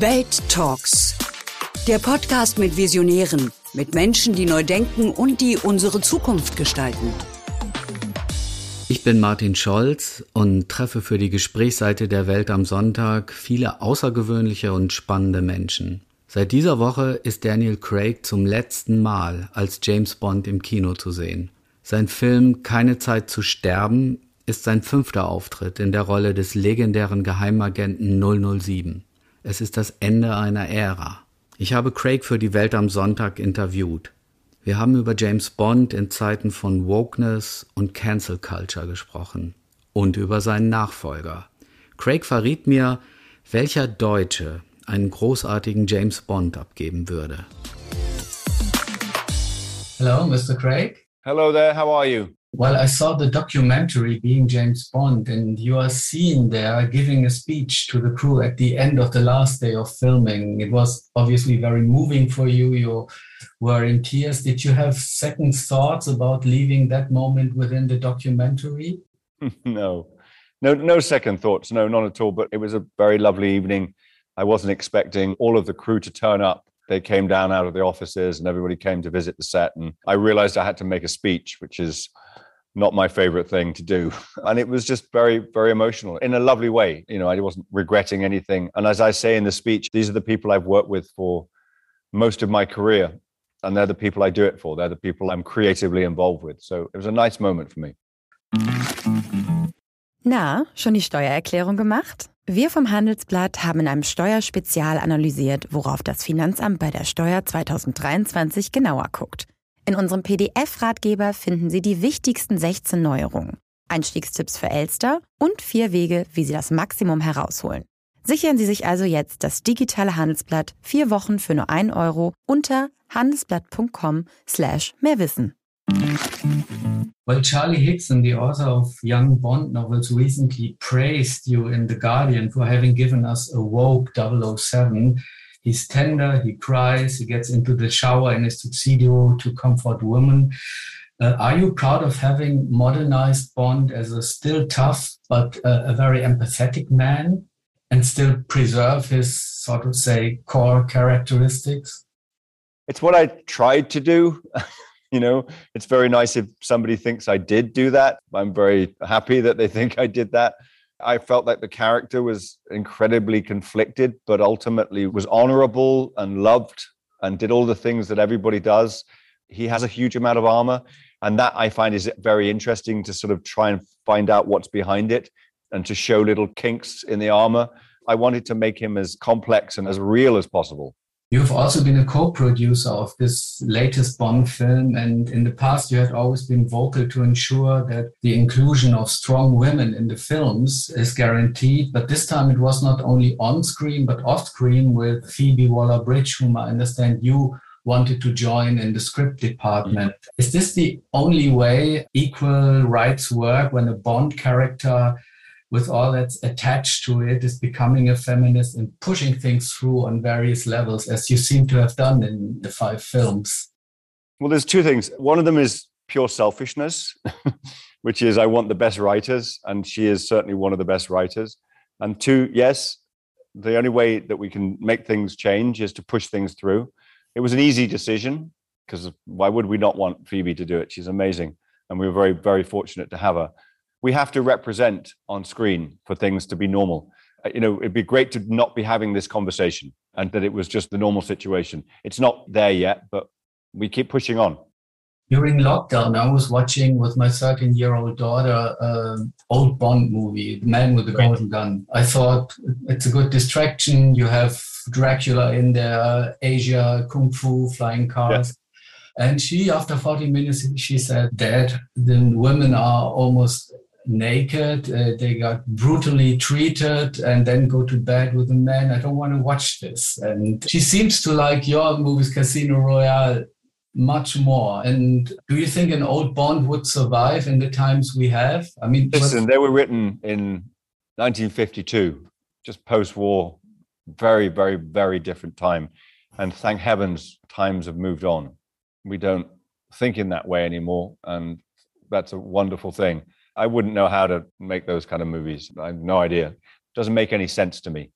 Welt Talks. Der Podcast mit Visionären, mit Menschen, die neu denken und die unsere Zukunft gestalten. Ich bin Martin Scholz und treffe für die Gesprächsseite der Welt am Sonntag viele außergewöhnliche und spannende Menschen. Seit dieser Woche ist Daniel Craig zum letzten Mal als James Bond im Kino zu sehen. Sein Film Keine Zeit zu sterben ist sein fünfter Auftritt in der Rolle des legendären Geheimagenten 007. Es ist das Ende einer Ära. Ich habe Craig für die Welt am Sonntag interviewt. Wir haben über James Bond in Zeiten von Wokeness und Cancel Culture gesprochen und über seinen Nachfolger. Craig verriet mir, welcher Deutsche einen großartigen James Bond abgeben würde. Hello, Mr. Craig. Hello there, how are you? Well, I saw the documentary Being James Bond, and you are seen there giving a speech to the crew at the end of the last day of filming. It was obviously very moving for you. You were in tears. Did you have second thoughts about leaving that moment within the documentary? no, no, no second thoughts. No, not at all. But it was a very lovely evening. I wasn't expecting all of the crew to turn up they came down out of the offices and everybody came to visit the set and i realized i had to make a speech which is not my favorite thing to do. And it was just very, very emotional in a lovely way. You know, I wasn't regretting anything. And as I say in the speech, these are the people I've worked with for most of my career. And they're the people I do it for. They're the people I'm creatively involved with. So it was a nice moment for me. Na, schon die Steuererklärung gemacht? Wir vom Handelsblatt haben in einem Steuerspezial analysiert, worauf das Finanzamt bei der Steuer 2023 genauer guckt. In unserem PDF-Ratgeber finden Sie die wichtigsten 16 Neuerungen, Einstiegstipps für Elster und vier Wege, wie Sie das Maximum herausholen. Sichern Sie sich also jetzt das digitale Handelsblatt vier Wochen für nur ein Euro unter handelsblatt.com slash mehrwissen. Well, Charlie Hickson, the author of Young Bond novels, recently praised you in The Guardian for having given us a woke 007 He's tender, he cries, he gets into the shower in his tuxedo to comfort women. Uh, are you proud of having modernized Bond as a still tough but uh, a very empathetic man and still preserve his sort of say core characteristics? It's what I tried to do. you know, it's very nice if somebody thinks I did do that. I'm very happy that they think I did that. I felt like the character was incredibly conflicted, but ultimately was honorable and loved and did all the things that everybody does. He has a huge amount of armor. And that I find is very interesting to sort of try and find out what's behind it and to show little kinks in the armor. I wanted to make him as complex and as real as possible. You've also been a co-producer of this latest Bond film, and in the past you had always been vocal to ensure that the inclusion of strong women in the films is guaranteed. But this time it was not only on screen but off screen with Phoebe Waller-Bridge, whom I understand you wanted to join in the script department. Is this the only way equal rights work when a Bond character with all that's attached to it is becoming a feminist and pushing things through on various levels, as you seem to have done in the five films? Well, there's two things. One of them is pure selfishness, which is I want the best writers, and she is certainly one of the best writers. And two, yes, the only way that we can make things change is to push things through. It was an easy decision because why would we not want Phoebe to do it? She's amazing. And we were very, very fortunate to have her we have to represent on screen for things to be normal. Uh, you know, it'd be great to not be having this conversation and that it was just the normal situation. It's not there yet, but we keep pushing on. During lockdown, I was watching with my 13 year old daughter an old Bond movie, The Man with the Golden Gun. I thought it's a good distraction. You have Dracula in there, Asia, Kung Fu, flying cars. Yeah. And she, after 40 minutes, she said, Dad, the women are almost naked, uh, they got brutally treated, and then go to bed with a man. I don't want to watch this. And she seems to like your movies, Casino Royale, much more. And do you think an old Bond would survive in the times we have? I mean, listen, they were written in 1952, just post war, very, very, very different time. And thank heavens, times have moved on. We don't think in that way anymore. And that's a wonderful thing. I wouldn't know how to make those kind of movies. I have no idea. Doesn't make any sense to me.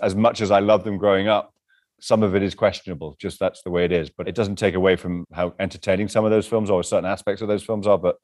As much as I love them growing up, some of it is questionable. Just that's the way it is. But it doesn't take away from how entertaining some of those films or certain aspects of those films are. But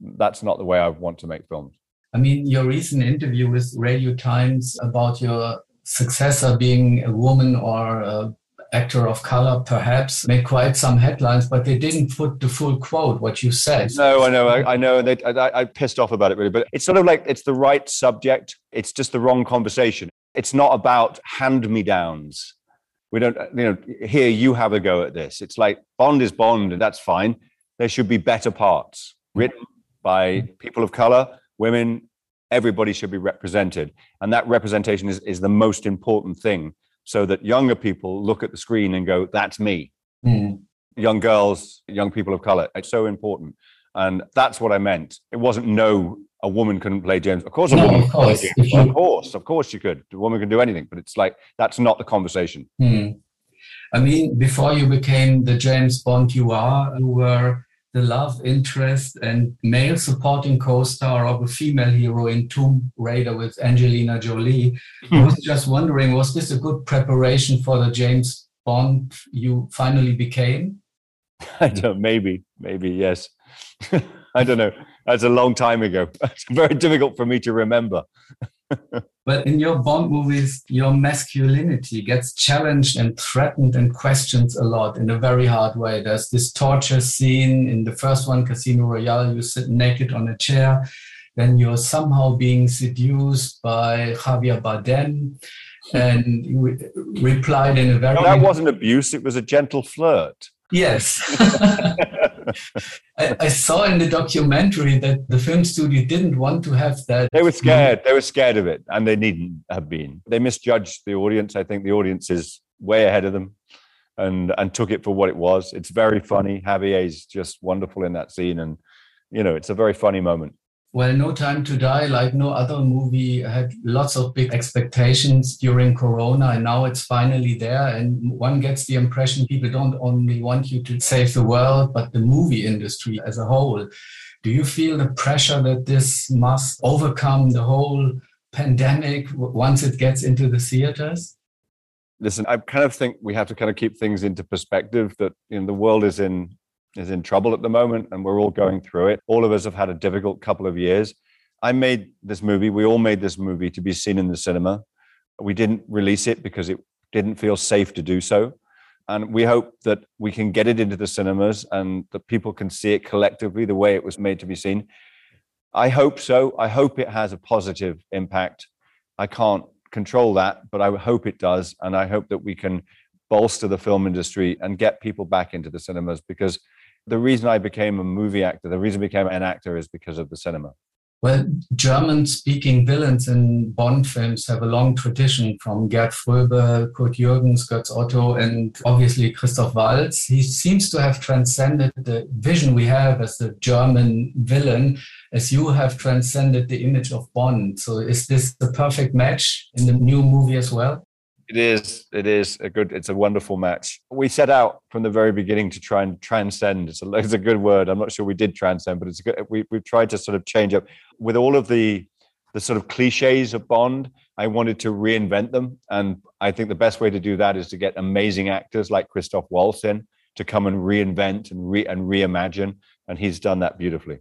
that's not the way I want to make films. I mean, your recent interview with Radio Times about your successor being a woman or a actor of color perhaps made quite some headlines, but they didn't put the full quote, what you said. No, I know, I, I know. And they, I, I pissed off about it really, but it's sort of like it's the right subject. It's just the wrong conversation. It's not about hand me downs. We don't, you know, here you have a go at this. It's like Bond is Bond, and that's fine. There should be better parts written by people of color, women, everybody should be represented. And that representation is, is the most important thing so that younger people look at the screen and go, that's me. Mm. Young girls, young people of color. It's so important. And that's what I meant. It wasn't no, a woman couldn't play James. Of course, a no, woman of course. Of course, of course she could. A woman can do anything, but it's like that's not the conversation. Mm. I mean, before you became the James Bond you are, you were the love interest and male supporting co-star of a female hero in Tomb Raider with Angelina Jolie. I was just wondering, was this a good preparation for the James Bond you finally became? I don't. Maybe, maybe yes. I don't know. That's a long time ago. It's very difficult for me to remember. but in your Bond movies, your masculinity gets challenged and threatened and questioned a lot in a very hard way. There's this torture scene in the first one, Casino Royale, you sit naked on a chair. Then you're somehow being seduced by Javier Bardem and you replied in a very. No, that wasn't abuse, it was a gentle flirt. Yes. I, I, saw in the documentary that the film studio didn't want to have that. They were scared. They were scared of it, and they needn't have been. They misjudged the audience. I think the audience is way ahead of them, and and took it for what it was. It's very funny. Javier's just wonderful in that scene, and you know, it's a very funny moment. Well, No Time to Die, like no other movie, had lots of big expectations during Corona, and now it's finally there. And one gets the impression people don't only want you to save the world, but the movie industry as a whole. Do you feel the pressure that this must overcome the whole pandemic once it gets into the theaters? Listen, I kind of think we have to kind of keep things into perspective that you know, the world is in is in trouble at the moment and we're all going through it. All of us have had a difficult couple of years. I made this movie, we all made this movie to be seen in the cinema. We didn't release it because it didn't feel safe to do so. And we hope that we can get it into the cinemas and that people can see it collectively the way it was made to be seen. I hope so. I hope it has a positive impact. I can't control that, but I hope it does. And I hope that we can bolster the film industry and get people back into the cinemas because the reason I became a movie actor, the reason I became an actor is because of the cinema. Well, German speaking villains in Bond films have a long tradition from Gert Fröbe, Curd Jürgens, Götz Otto, and obviously Christoph Waltz. He seems to have transcended the vision we have as the German villain, as you have transcended the image of Bond. So, is this the perfect match in the new movie as well? It is. It is a good. It's a wonderful match. We set out from the very beginning to try and transcend. It's a, it's a good word. I'm not sure we did transcend, but it's good. We we've tried to sort of change up with all of the the sort of cliches of Bond. I wanted to reinvent them, and I think the best way to do that is to get amazing actors like Christoph Waltz in to come and reinvent and re and reimagine, and he's done that beautifully.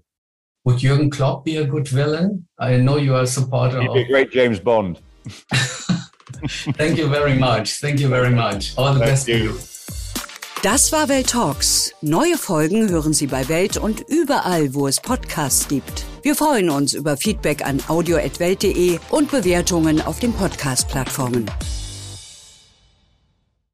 Would Jürgen Klopp be a good villain? I know you are a supporter. He'd be a great James Bond. Thank you very much. Thank you very much. All the Thank best you. to you. Das war Welt Talks. Neue Folgen hören Sie bei Welt und überall, wo es Podcasts gibt. Wir freuen uns über Feedback an audio.welt.de und Bewertungen auf den Podcast-Plattformen.